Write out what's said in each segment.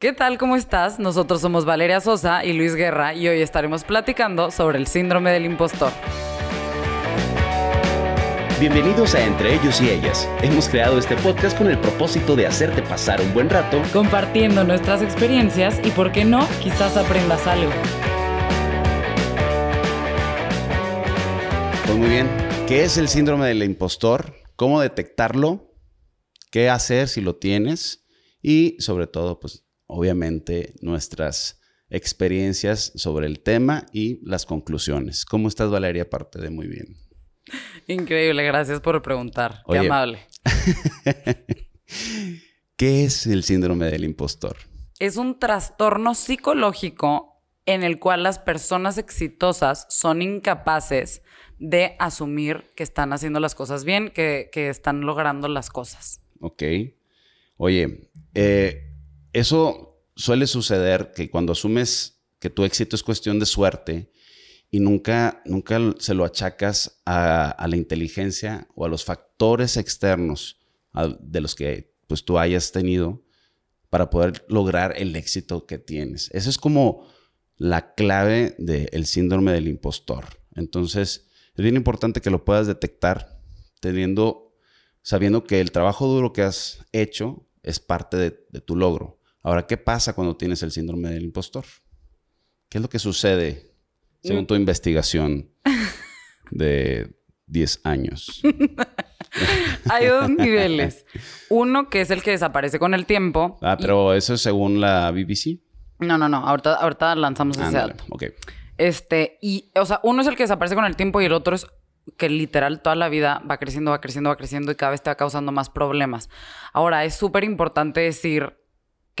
¿Qué tal? ¿Cómo estás? Nosotros somos Valeria Sosa y Luis Guerra y hoy estaremos platicando sobre el síndrome del impostor. Bienvenidos a Entre ellos y ellas. Hemos creado este podcast con el propósito de hacerte pasar un buen rato compartiendo nuestras experiencias y, por qué no, quizás aprendas algo. Pues muy bien. ¿Qué es el síndrome del impostor? ¿Cómo detectarlo? ¿Qué hacer si lo tienes? Y sobre todo, pues obviamente nuestras experiencias sobre el tema y las conclusiones. ¿Cómo estás, Valeria? Aparte de muy bien. Increíble, gracias por preguntar. Qué amable. ¿Qué es el síndrome del impostor? Es un trastorno psicológico en el cual las personas exitosas son incapaces de asumir que están haciendo las cosas bien, que, están logrando las cosas. Ok. Oye, eh, eso suele suceder que cuando asumes que tu éxito es cuestión de suerte, y nunca, nunca se lo achacas a, la inteligencia o a los factores externos de los que pues, tú hayas tenido para poder lograr el éxito que tienes. Eso es como la clave del síndrome del impostor. Entonces, es bien importante que lo puedas detectar teniendo, sabiendo que el trabajo duro que has hecho es parte de tu logro. Ahora, ¿qué pasa cuando tienes el síndrome del impostor? ¿Qué es lo que sucede según tu investigación de 10 años. Hay dos niveles. Uno que es el que desaparece con el tiempo. Ah, pero eso es según la BBC. No, no, no. Ahorita, ahorita lanzamos ese dato. Ok. Este, y, o sea, uno es el que desaparece con el tiempo y el otro es que literal toda la vida va creciendo, va creciendo, va creciendo y cada vez te va causando más problemas. Ahora, es súper importante decir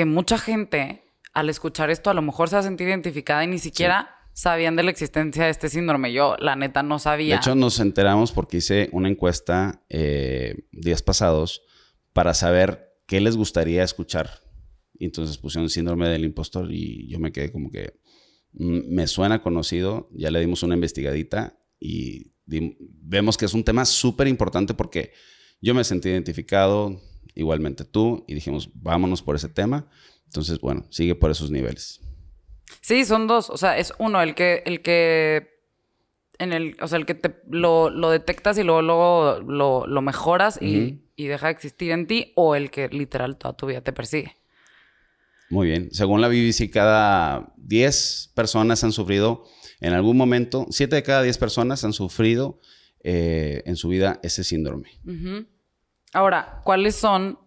que mucha gente al escuchar esto a lo mejor se va a sentir identificada y ni siquiera sabían de la existencia de este síndrome. Yo, la neta, no sabía. De hecho, nos enteramos porque hice una encuesta eh, días pasados para saber qué les gustaría escuchar. Y entonces pusieron síndrome del impostor y yo me quedé como que mm, me suena conocido. Ya le dimos una investigadita y vemos que es un tema súper importante porque yo me sentí identificado, igualmente tú, y dijimos, vámonos por ese tema. Entonces, bueno, sigue por esos niveles. Sí, son dos. O sea, es uno, el que, el que. En el, o sea, el que te lo, detectas y luego, luego lo, mejoras y, deja de existir en ti, o el que literal toda tu vida te persigue. Muy bien. Según la BBC, cada 10 personas han sufrido en algún momento, 7 de cada 10 personas han sufrido eh, en su vida ese síndrome. Ahora, ¿cuáles son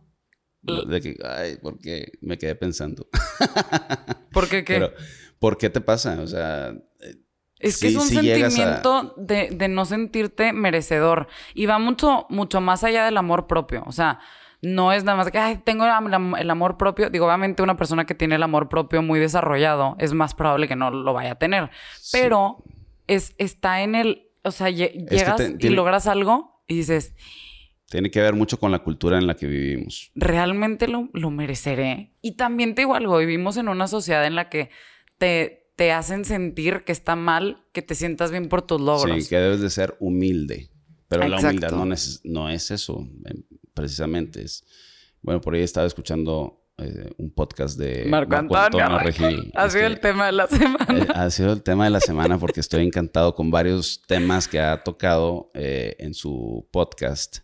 de que, ay, porque me quedé pensando. ¿Por qué qué? ¿por qué te pasa? O sea... Eh, es que es un sentimiento de, no sentirte merecedor. Y va mucho, mucho más allá del amor propio. O sea, no es nada más que, ay, tengo el, amor propio. Digo, obviamente una persona que tiene el amor propio muy desarrollado es más probable que no lo vaya a tener. Pero es, está en el, o sea, llegas y logras algo y dices, tiene que ver mucho con la cultura en la que vivimos. Realmente lo, mereceré. Y también te digo algo, vivimos en una sociedad en la que te, te hacen sentir que está mal que te sientas bien por tus logros. Sí, que debes de ser humilde. Pero la humildad no es, no es eso, em, precisamente. Es, bueno, por ahí estaba escuchando eh, un podcast de Marco, Antonio. Ha sido el tema de la semana. Eh, ha sido el tema de la semana porque estoy encantado con varios temas que ha tocado eh, en su podcast.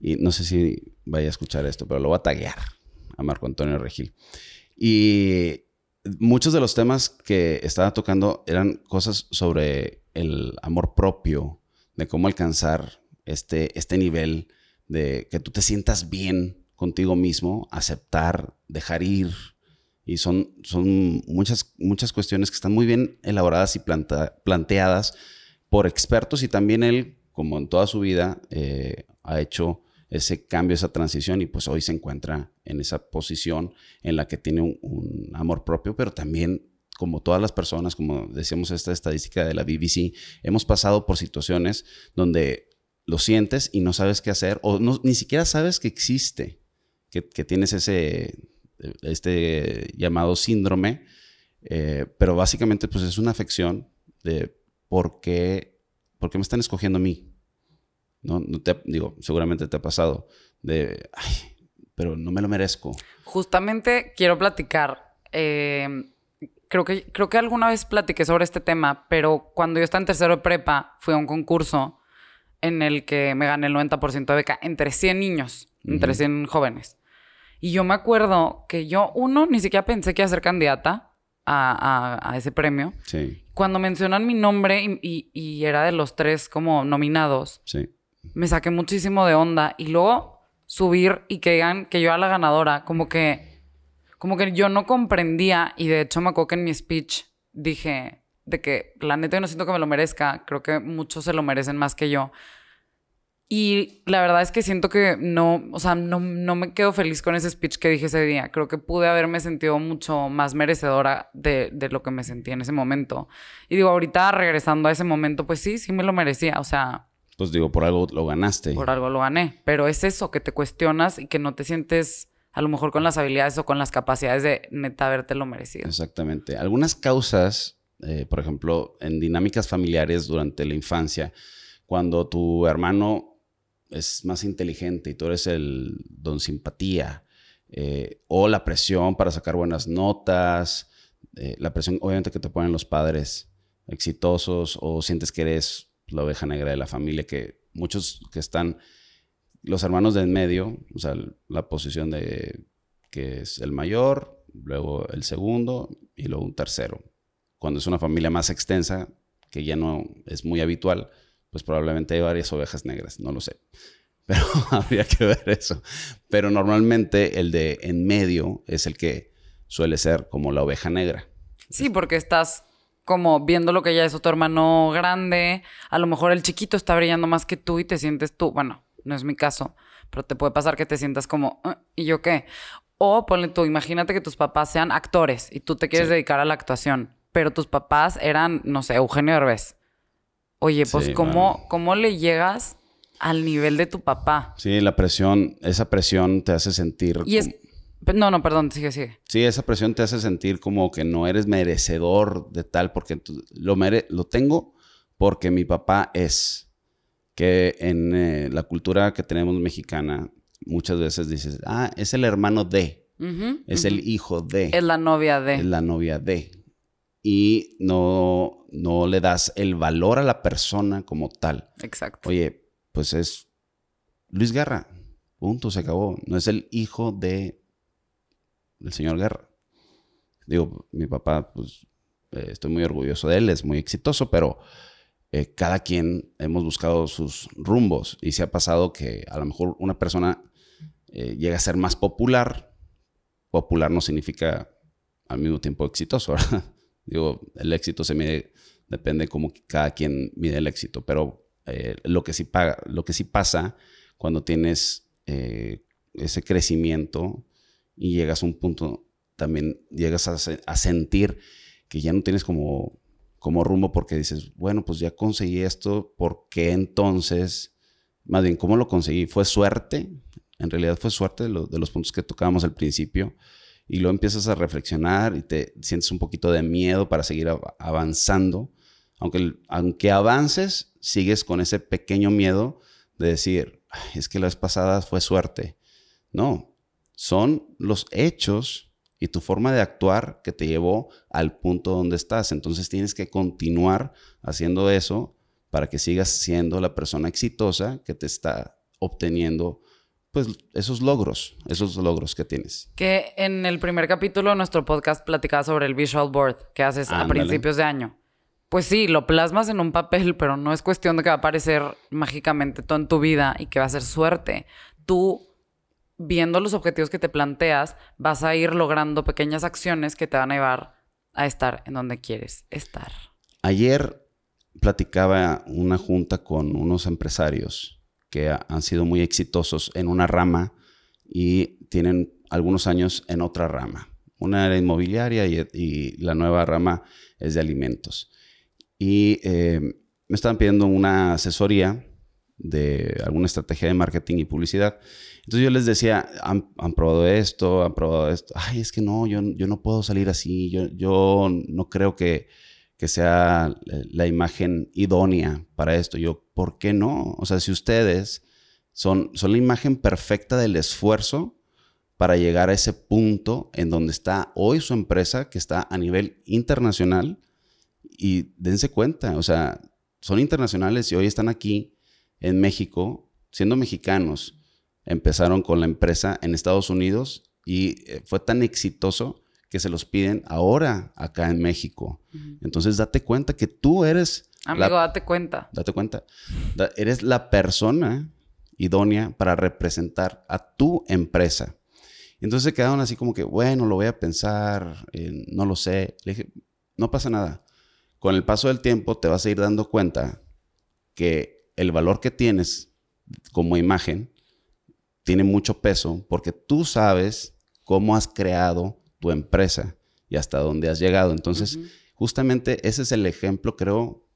Y no sé si vaya a escuchar esto, pero lo voy a taguear a Marco Antonio Regil. Y muchos de los temas que estaba tocando eran cosas sobre el amor propio, de cómo alcanzar este, este nivel de que tú te sientas bien contigo mismo, aceptar, dejar ir. Y son, son muchas, muchas cuestiones que están muy bien elaboradas y planteadas por expertos y también él, como en toda su vida, eh, ha hecho ese cambio, esa transición y pues hoy se encuentra en esa posición en la que tiene un, amor propio, pero también como todas las personas, como decíamos esta estadística de la BBC, hemos pasado por situaciones donde lo sientes y no sabes qué hacer o ni siquiera sabes que existe, que, tienes ese, este llamado síndrome, eh, pero básicamente pues es una afección de por qué, por qué me están escogiendo a mí, ¿no? no te, digo, seguramente te ha pasado de, ay, pero no me lo merezco. Justamente quiero platicar eh, creo, que, creo que alguna vez platiqué sobre este tema, pero cuando yo estaba en tercero de prepa, fui a un concurso en el que me gané el 90% de beca entre 100 niños, entre 100 jóvenes. Y yo me acuerdo que yo, uno, ni siquiera pensé que iba a ser candidata a, ese premio. Sí. Cuando mencionan mi nombre y, era de los tres como nominados, sí. Me saqué muchísimo de onda. Y luego subir y que que yo era la ganadora, como que, como que yo no comprendía. Y de hecho me acuerdo que en mi speech dije de que la neta yo no siento que me lo merezca. Creo que muchos se lo merecen más que yo. Y la verdad es que siento que no, o sea, no, no, me quedo feliz con ese speech que dije ese día. Creo que pude haberme sentido mucho más merecedora de, de, lo que me sentí en ese momento. Y digo, ahorita regresando a ese momento, pues sí, sí me lo merecía. O sea... Pues digo, por algo lo ganaste. Por algo lo gané. Pero es eso, que te cuestionas y que no te sientes a lo mejor con las habilidades o con las capacidades de neta haberte lo merecido. Exactamente. Algunas causas, eh, por ejemplo, en dinámicas familiares durante la infancia, cuando tu hermano es más inteligente y tú eres el don simpatía, eh, o la presión para sacar buenas notas, eh, la presión obviamente que te ponen los padres exitosos, o sientes que eres la oveja negra de la familia, que muchos que están, los hermanos de en medio, o sea, la posición de que es el mayor, luego el segundo y luego un tercero. Cuando es una familia más extensa, que ya no es muy habitual, pues probablemente hay varias ovejas negras, no lo sé. Pero habría que ver eso. Pero normalmente el de en medio es el que suele ser como la oveja negra. Sí, porque estás como viendo lo que ya es otro hermano grande. A lo mejor el chiquito está brillando más que tú y te sientes tú. Bueno, no es mi caso, pero te puede pasar que te sientas como, ah, ¿y yo qué? O ponle tú, imagínate que tus papás sean actores y tú te quieres dedicar a la actuación, pero tus papás eran, no sé, Eugenio Herbes. Oye, pues ¿cómo, ¿cómo le llegas al nivel de tu papá? Sí, la presión, esa presión te hace sentir... Y es... No, no, perdón, sigue, sigue. Sí, esa presión te hace sentir como que no eres merecedor de tal, porque lo, mere... lo tengo porque mi papá es. Que en eh, la cultura que tenemos mexicana, muchas veces dices, ah, es el hermano de, es el hijo de. Es la novia de. Es la novia de y no, no le das el valor a la persona como tal. Exacto. Oye, pues es Luis Guerra. Punto, se acabó. No es el hijo de del señor Guerra. Digo, mi papá, pues eh, estoy muy orgulloso de él, es muy exitoso, pero eh, cada quien hemos buscado sus rumbos y se ha pasado que a lo mejor una persona eh, llega a ser más popular. Popular no significa al mismo tiempo exitoso, ¿verdad? Digo, el éxito se mide, depende cómo cada quien mide el éxito, pero lo, que sí paga, lo que sí pasa cuando tienes ese crecimiento y llegas a un punto, también llegas a, sentir que ya no tienes como, como rumbo porque dices, bueno, pues ya conseguí esto, ¿por qué entonces? Más bien, ¿cómo lo conseguí? ¿Fue suerte? En realidad fue suerte de, los puntos que tocábamos al principio y luego empiezas a reflexionar y te sientes un poquito de miedo para seguir avanzando. Aunque, aunque avances, sigues con ese pequeño miedo de decir, es que la vez pasada fue suerte. No, son los hechos y tu forma de actuar que te llevó al punto donde estás. Entonces tienes que continuar haciendo eso para que sigas siendo la persona exitosa que te está obteniendo pues esos logros, esos logros que tienes. Que en el primer capítulo de nuestro podcast platicaba sobre el visual board que haces a principios de año. Pues sí, lo plasmas en un papel, pero no es cuestión de que va a aparecer mágicamente todo en tu vida y que va a ser suerte. Tú, viendo los objetivos que te planteas, vas a ir logrando pequeñas acciones que te van a llevar a estar en donde quieres estar. Ayer platicaba una junta con unos empresarios que han sido muy exitosos en una rama y tienen algunos años en otra rama. Una era inmobiliaria y, la nueva rama es de alimentos. Y eh, me estaban pidiendo una asesoría de alguna estrategia de marketing y publicidad. Entonces yo les decía, han, probado esto, han probado esto. Ay, es que no, yo, yo no puedo salir así, yo, yo no creo que, que sea la imagen idónea para esto. Yo, ¿por qué no? O sea, si ustedes son, son la imagen perfecta del esfuerzo, para llegar a ese punto en donde está hoy su empresa, que está a nivel internacional. Y dense cuenta, o sea, son internacionales y hoy están aquí en México, siendo mexicanos. Empezaron con la empresa en Estados Unidos y eh, fue tan exitoso que se los piden ahora acá en México. Entonces date cuenta que tú eres... Amigo, date cuenta. Date cuenta. eres la persona idónea para representar a tu empresa. Entonces se quedaron así como que, bueno, lo voy a pensar, eh, no lo sé. Le dije, no pasa nada. Con el paso del tiempo te vas a ir dando cuenta que el valor que tienes como imagen tiene mucho peso porque tú sabes cómo has creado tu empresa y hasta dónde has llegado. Entonces, justamente ese es el ejemplo, creo,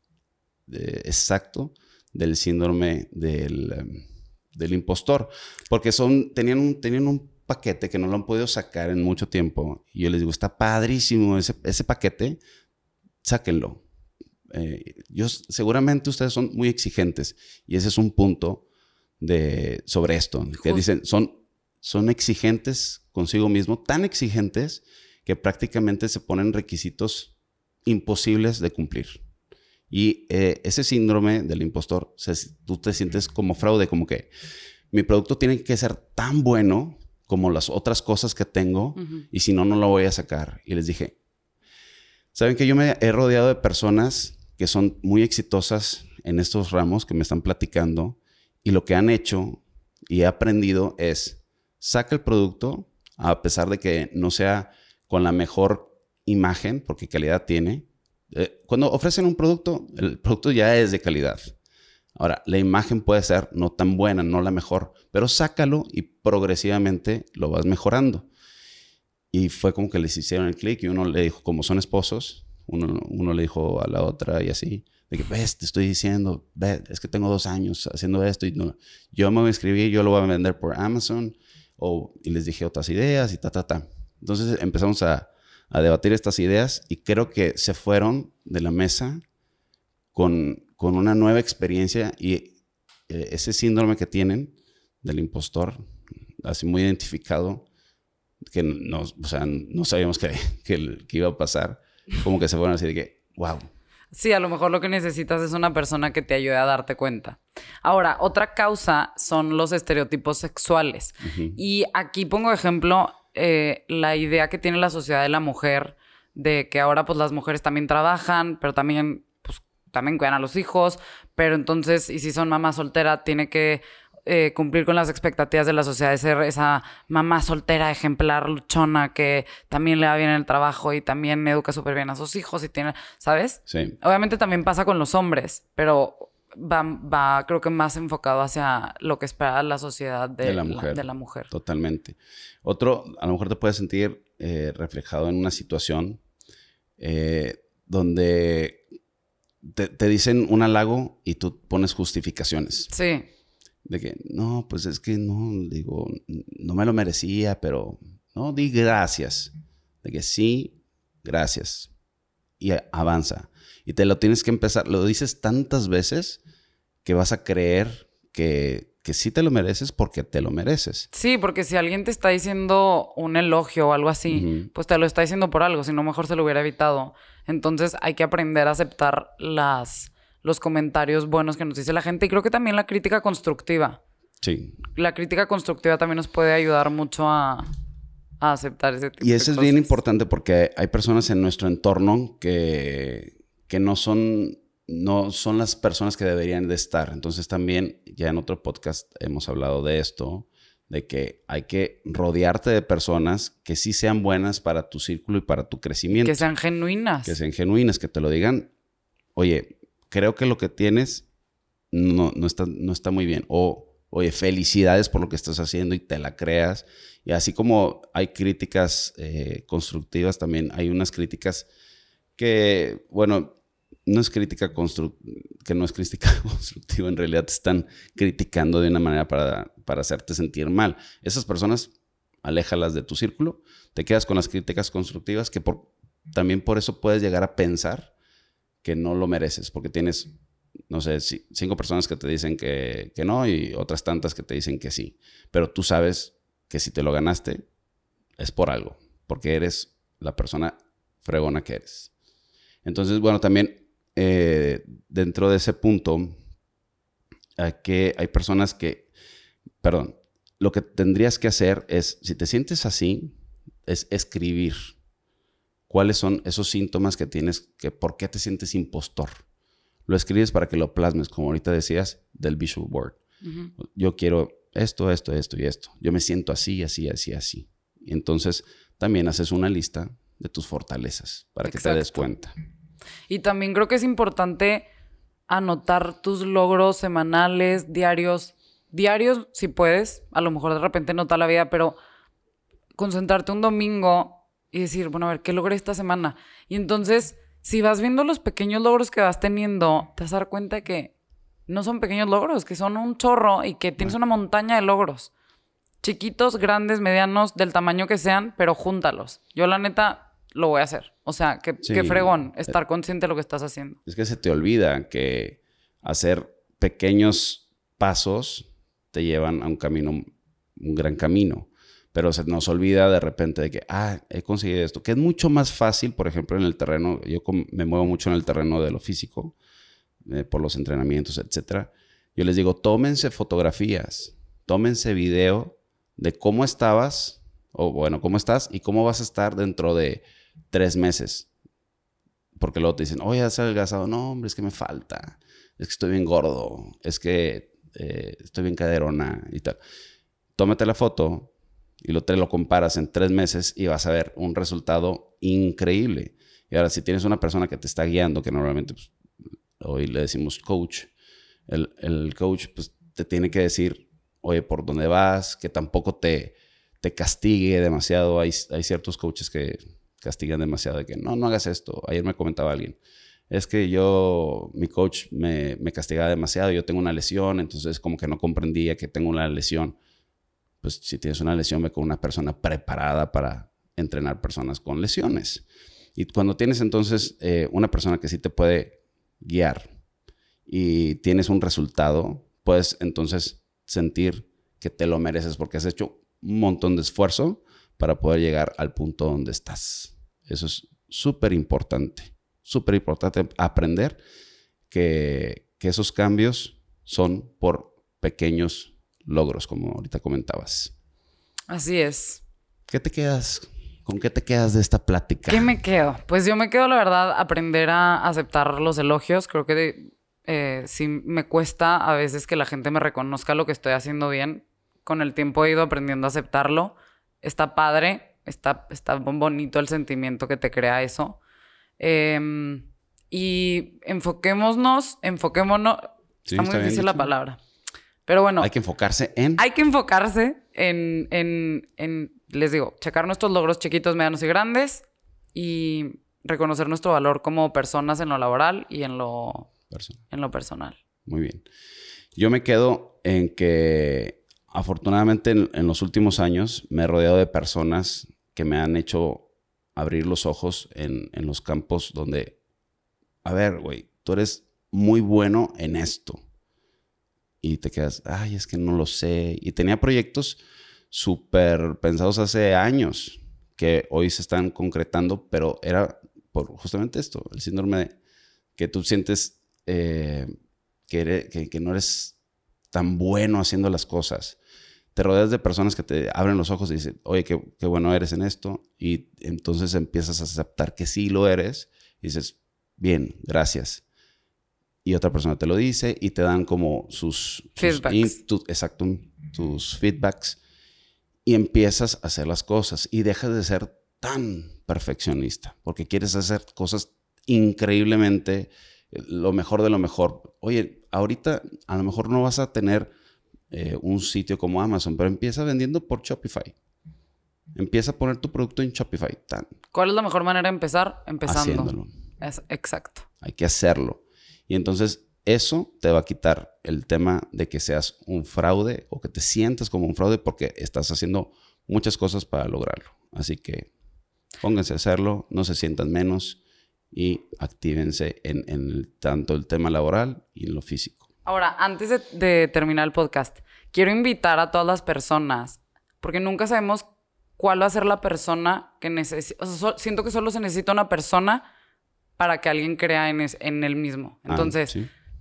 exacto del síndrome del, em, del, impostor. Porque son, tenían, un, tenían un paquete que no lo han podido sacar en mucho tiempo. Y yo les digo, está padrísimo ese, ese paquete, sáquenlo. Eh, yo, seguramente ustedes son muy exigentes y ese es un punto de, sobre esto, que dicen, son, son exigentes consigo mismo, tan exigentes que prácticamente se ponen requisitos imposibles de cumplir. Y eh, ese síndrome del impostor, tú te sientes como fraude, como que mi producto tiene que ser tan bueno como las otras cosas que tengo y si no, no lo voy a sacar. Y les dije, ¿saben que yo me he rodeado de personas que son muy exitosas en estos ramos que me están platicando y lo que han hecho y he aprendido es, saca el producto, a pesar de que no sea con la mejor imagen, porque calidad tiene. Eh, cuando ofrecen un producto, el producto ya es de calidad. Ahora, la imagen puede ser no tan buena, no la mejor, pero sácalo y progresivamente lo vas mejorando. Y fue como que les hicieron el clic y uno le dijo, como son esposos, uno, uno le dijo a la otra y así, de que, ves, te estoy diciendo, ves, es que tengo dos años haciendo esto y no, yo me voy a escribir, yo lo voy a vender por Amazon, o, y les dije otras ideas y ta, ta, ta. Entonces empezamos a, a debatir estas ideas y creo que se fueron de la mesa con, con una nueva experiencia y eh, ese síndrome que tienen del impostor, así muy identificado, que no, o sea, no sabíamos que, que, que, iba a pasar, como que se fueron así de que, wow, Sí, a lo mejor lo que necesitas es una persona que te ayude a darte cuenta. Ahora, otra causa son los estereotipos sexuales. Y aquí pongo ejemplo eh, la idea que tiene la sociedad de la mujer de que ahora pues las mujeres también trabajan, pero también pues también cuidan a los hijos, pero entonces, y si son mamá soltera, tiene que eh, cumplir con las expectativas de la sociedad, de ser esa mamá soltera, ejemplar, luchona, que también le va bien en el trabajo y también educa súper bien a sus hijos y tiene, ¿sabes? Sí. Obviamente también pasa con los hombres, pero va, va creo que más enfocado hacia lo que espera la sociedad de, la, mujer. de la mujer. Totalmente. Otro, a lo mejor te puedes sentir eh, reflejado en una situación eh, donde te, te, dicen un halago y tú pones justificaciones. Sí. De que, no, pues es que no, digo, no me lo merecía, pero no, di gracias. De que sí, gracias. Y avanza. Y te lo tienes que empezar, lo dices tantas veces que vas a creer que, que sí te lo mereces porque te lo mereces. Sí, porque si alguien te está diciendo un elogio o algo así, pues te lo está diciendo por algo, si no mejor se lo hubiera evitado. Entonces hay que aprender a aceptar las los comentarios buenos que nos dice la gente y creo que también la crítica constructiva. Sí. La crítica constructiva también nos puede ayudar mucho a, aceptar ese tipo Y eso es bien importante porque hay personas en nuestro entorno que, que no son no son las personas que deberían de estar. Entonces también ya en otro podcast hemos hablado de esto, de que hay que rodearte de personas que sí sean buenas para tu círculo y para tu crecimiento. Que sean genuinas. Que sean genuinas, que te lo digan, oye, creo que lo que tienes no, no, está, no está muy bien. O, oye, felicidades por lo que estás haciendo y te la creas. Y así como hay críticas eh, constructivas, también hay unas críticas que, bueno, no es crítica que no es crítica constructiva, en realidad te están criticando de una manera para, para hacerte sentir mal. Esas personas, aléjalas de tu círculo, te quedas con las críticas constructivas que por, también por eso puedes llegar a pensar que no lo mereces, porque tienes, no sé, cinco personas que te dicen que, no y otras tantas que te dicen que sí, pero tú sabes que si te lo ganaste es por algo, porque eres la persona fregona que eres. Entonces, bueno, también eh, dentro de ese punto, que, hay personas que, perdón, lo que tendrías que hacer es, si te sientes así, es escribir cuáles son esos síntomas que tienes, que por qué te sientes impostor. Lo escribes para que lo plasmes, como ahorita decías, del visual board. Yo quiero esto, esto, esto y esto. Yo me siento así, así, así, así. Y entonces también haces una lista de tus fortalezas para que te des cuenta. Y también creo que es importante anotar tus logros semanales, diarios. Diarios, si puedes, a lo mejor de repente no la vida, pero concentrarte un domingo y decir, bueno, a ver, ¿qué logré esta semana? Y entonces, si vas viendo los pequeños logros que vas teniendo, te vas a dar cuenta que no son pequeños logros, que son un chorro y que tienes una montaña de logros. Chiquitos, grandes, medianos, del tamaño que sean, pero júntalos. Yo la neta lo voy a hacer. O sea, que, fregón estar consciente de lo que estás haciendo. Es que se te olvida que hacer pequeños pasos te llevan a un camino, un gran camino pero se nos olvida de repente de que, ah, he conseguido esto, que es mucho más fácil, por ejemplo, en el terreno, yo me muevo mucho en el terreno de lo físico, eh, por los entrenamientos, etcétera. Yo les digo, tómense fotografías, tómense video de cómo estabas, o bueno, cómo estás y cómo vas a estar dentro de tres meses. Porque luego te dicen, oye, has adelgazado. No, hombre, es que me falta. Es que estoy bien gordo. Es que eh, estoy bien caderona y tal. Tómate la foto, y lo, te lo comparas en tres meses y vas a ver un resultado increíble. Y ahora, si tienes una persona que te está guiando, que normalmente pues, hoy le decimos coach, el, el, coach pues, te tiene que decir, oye, por dónde vas, que tampoco te, te castigue demasiado. Hay, hay ciertos coaches que castigan demasiado de que no, no hagas esto. Ayer me comentaba alguien, es que yo, mi coach me, me castigaba demasiado, yo tengo una lesión, entonces como que no comprendía que tengo una lesión pues si tienes una lesión, ve con una persona preparada para entrenar personas con lesiones. Y cuando tienes entonces eh, una persona que sí te puede guiar y tienes un resultado, puedes entonces sentir que te lo mereces porque has hecho un montón de esfuerzo para poder llegar al punto donde estás. Eso es súper importante, súper importante aprender que, que esos cambios son por pequeños logros, como ahorita comentabas. Así es. ¿Qué te quedas? ¿Con qué te quedas de esta plática? ¿Qué me quedo? Pues yo me quedo, la verdad, aprender a aceptar los elogios. Creo que eh, sí me cuesta a veces que la gente me reconozca lo que estoy haciendo bien. Con el tiempo he ido aprendiendo a aceptarlo. Está padre, está, está bonito el sentimiento que te crea eso. Em, y enfoquémonos, enfoquémonos. está muy difícil la palabra. Pero bueno. Hay que enfocarse en. Hay que enfocarse en, en, en, les digo, checar nuestros logros chiquitos, medianos y grandes y reconocer nuestro valor como personas en lo laboral y en lo, en lo personal. Muy bien. Yo me quedo en que afortunadamente en, los últimos años me he rodeado de personas que me han hecho abrir los ojos en, en los campos donde, a ver, güey, tú eres muy bueno en esto y te quedas, ay, es que no lo sé. Y tenía proyectos súper pensados hace años que hoy se están concretando, pero era por justamente esto, el síndrome de que tú sientes eh, que, que, no eres tan bueno haciendo las cosas. Te rodeas de personas que te abren los ojos y dicen, oye, qué, qué bueno eres en esto. Y entonces empiezas a aceptar que sí lo eres. Y dices, bien, gracias y otra persona te lo dice y te dan como sus, feedbacks. exacto, tus feedbacks y empiezas a hacer las cosas y dejas de ser tan perfeccionista porque quieres hacer cosas increíblemente lo mejor de lo mejor. Oye, ahorita a lo mejor no vas a tener eh, un sitio como Amazon, pero empieza vendiendo por Shopify. Empieza a poner tu producto en Shopify. Tan. ¿Cuál es la mejor manera de empezar? Empezando. Haciéndolo. Es, exacto. Hay que hacerlo. Y entonces eso te va a quitar el tema de que seas un fraude o que te sientas como un fraude porque estás haciendo muchas cosas para lograrlo. Así que pónganse a hacerlo, no se sientan menos y actívense en, tanto el tema laboral y en lo físico. Ahora, antes de, de terminar el podcast, quiero invitar a todas las personas, porque nunca sabemos cuál va a ser la persona que necesita. O sea, siento que solo se necesita una persona para que alguien crea en, en él mismo. Ah, Entonces,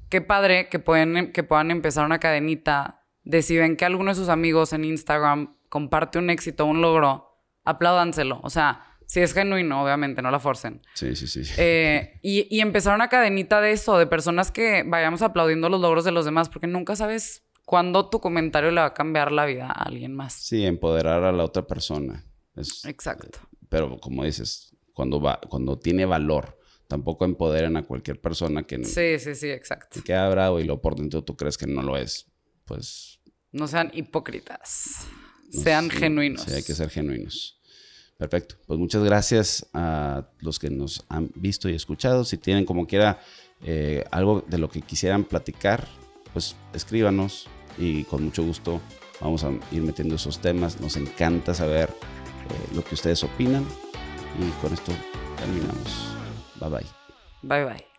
qué padre que, pueden, que puedan empezar una cadenita de si ven que alguno de sus amigos en Instagram comparte un éxito, un logro, apláudanselo. O sea, si es genuino, obviamente, no la forcen. Sí, sí, sí. Eh, y, y, empezar una cadenita de eso, de personas que vayamos aplaudiendo los logros de los demás, porque nunca sabes cuándo tu comentario le va a cambiar la vida a alguien más. Sí, empoderar a la otra persona. Exacto. Pero como dices, cuando, va, cuando tiene valor, tampoco empoderen a cualquier persona que... Sí, sí, sí, exacto. Que queda bravo y lo por dentro tú crees que no lo es. Pues... No sean hipócritas. sean genuinos. Sí, hay que ser genuinos. Perfecto. Pues muchas gracias a los que nos han visto y escuchado. Si tienen como quiera eh, algo de lo que quisieran platicar, pues escríbanos y con mucho gusto vamos a ir metiendo esos temas. Nos encanta saber eh, lo que ustedes opinan y con esto terminamos. バイバイ。